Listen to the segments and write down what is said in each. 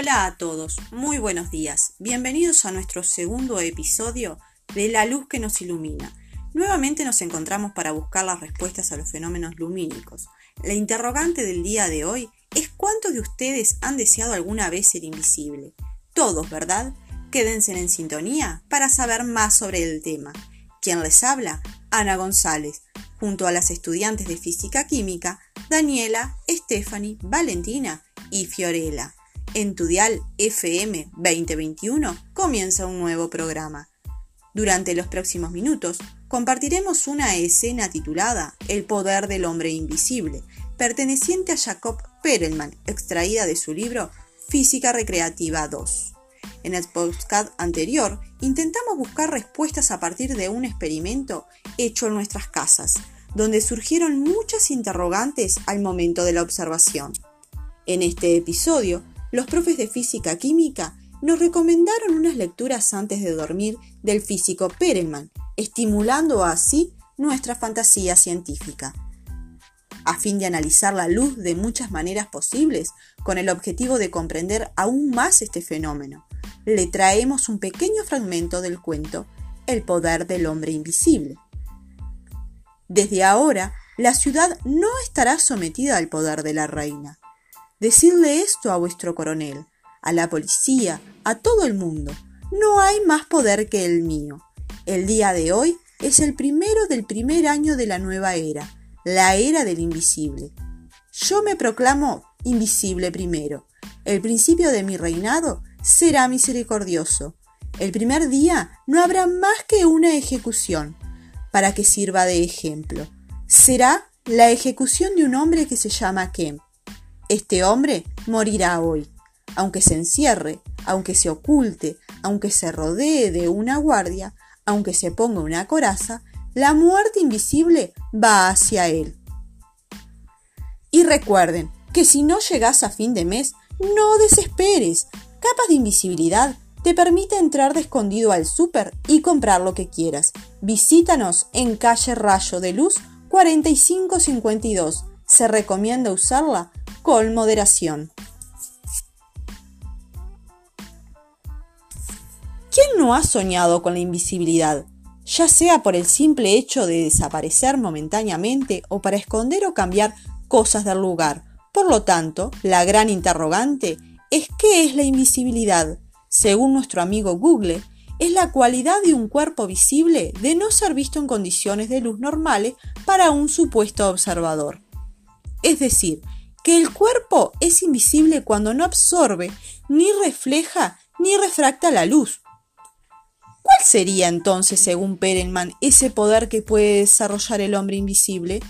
Hola a todos, muy buenos días. Bienvenidos a nuestro segundo episodio de La luz que nos ilumina. Nuevamente nos encontramos para buscar las respuestas a los fenómenos lumínicos. La interrogante del día de hoy es cuántos de ustedes han deseado alguna vez ser invisible. Todos, ¿verdad? Quédense en sintonía para saber más sobre el tema. ¿Quién les habla? Ana González, junto a las estudiantes de Física Química, Daniela, Stephanie, Valentina y Fiorella. En tu dial FM 2021 comienza un nuevo programa. Durante los próximos minutos compartiremos una escena titulada El poder del hombre invisible, perteneciente a Jacob Perelman, extraída de su libro Física Recreativa 2. En el podcast anterior intentamos buscar respuestas a partir de un experimento hecho en nuestras casas, donde surgieron muchas interrogantes al momento de la observación. En este episodio, los profes de física química nos recomendaron unas lecturas antes de dormir del físico Perelman, estimulando así nuestra fantasía científica. A fin de analizar la luz de muchas maneras posibles, con el objetivo de comprender aún más este fenómeno, le traemos un pequeño fragmento del cuento El poder del hombre invisible. Desde ahora, la ciudad no estará sometida al poder de la reina. Decidle esto a vuestro coronel, a la policía, a todo el mundo. No hay más poder que el mío. El día de hoy es el primero del primer año de la nueva era, la era del invisible. Yo me proclamo invisible primero. El principio de mi reinado será misericordioso. El primer día no habrá más que una ejecución, para que sirva de ejemplo. Será la ejecución de un hombre que se llama Kemp. Este hombre morirá hoy aunque se encierre, aunque se oculte, aunque se rodee de una guardia, aunque se ponga una coraza, la muerte invisible va hacia él. Y recuerden que si no llegas a fin de mes, no desesperes. Capas de invisibilidad te permite entrar de escondido al súper y comprar lo que quieras. Visítanos en calle Rayo de Luz 4552. Se recomienda usarla moderación. ¿Quién no ha soñado con la invisibilidad? Ya sea por el simple hecho de desaparecer momentáneamente o para esconder o cambiar cosas del lugar. Por lo tanto, la gran interrogante es ¿qué es la invisibilidad? Según nuestro amigo Google, es la cualidad de un cuerpo visible de no ser visto en condiciones de luz normales para un supuesto observador. Es decir, que el cuerpo es invisible cuando no absorbe, ni refleja, ni refracta la luz, ¿Cuál sería entonces, según Perelman, ese poder que puede desarrollar el hombre invisible?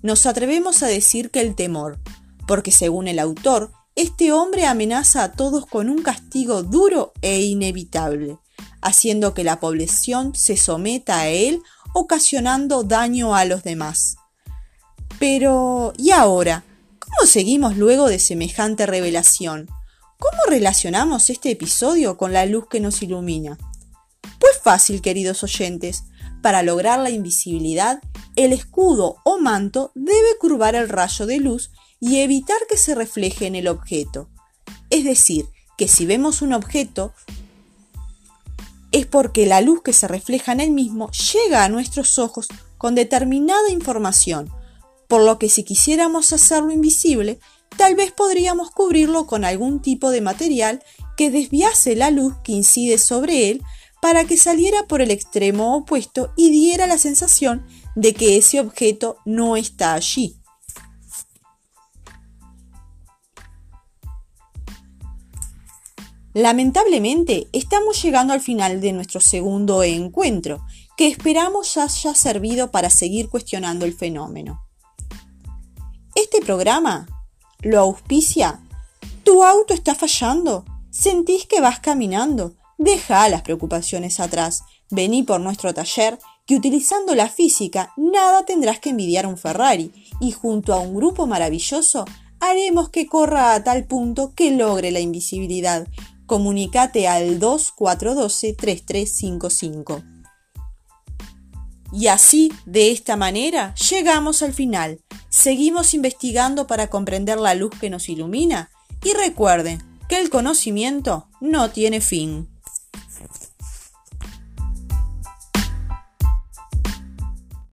Nos atrevemos a decir que el temor, porque según el autor, este hombre amenaza a todos con un castigo duro e inevitable, haciendo que la población se someta a él, ocasionando daño a los demás. Pero, ¿y ahora? ¿Cómo seguimos luego de semejante revelación? ¿Cómo relacionamos este episodio con la luz que nos ilumina? Pues fácil, queridos oyentes. Para lograr la invisibilidad, el escudo o manto debe curvar el rayo de luz y evitar que se refleje en el objeto. Es decir, que si vemos un objeto, es porque la luz que se refleja en él mismo llega a nuestros ojos con determinada información, por lo que si quisiéramos hacerlo invisible, tal vez podríamos cubrirlo con algún tipo de material que desviase la luz que incide sobre él para que saliera por el extremo opuesto y diera la sensación de que ese objeto no está allí. Lamentablemente, estamos llegando al final de nuestro segundo encuentro, que esperamos haya servido para seguir cuestionando el fenómeno. Este programa lo auspicia. Tu auto está fallando. Sentís que vas caminando Deja las preocupaciones atrás. Vení por nuestro taller que utilizando la física nada tendrás que envidiar a un Ferrari y junto a un grupo maravilloso haremos que corra a tal punto que logre la invisibilidad. Comunicate al 2412-3355. Y así, de esta manera, llegamos al final. Seguimos investigando para comprender la luz que nos ilumina. Y recuerden, que el conocimiento no tiene fin.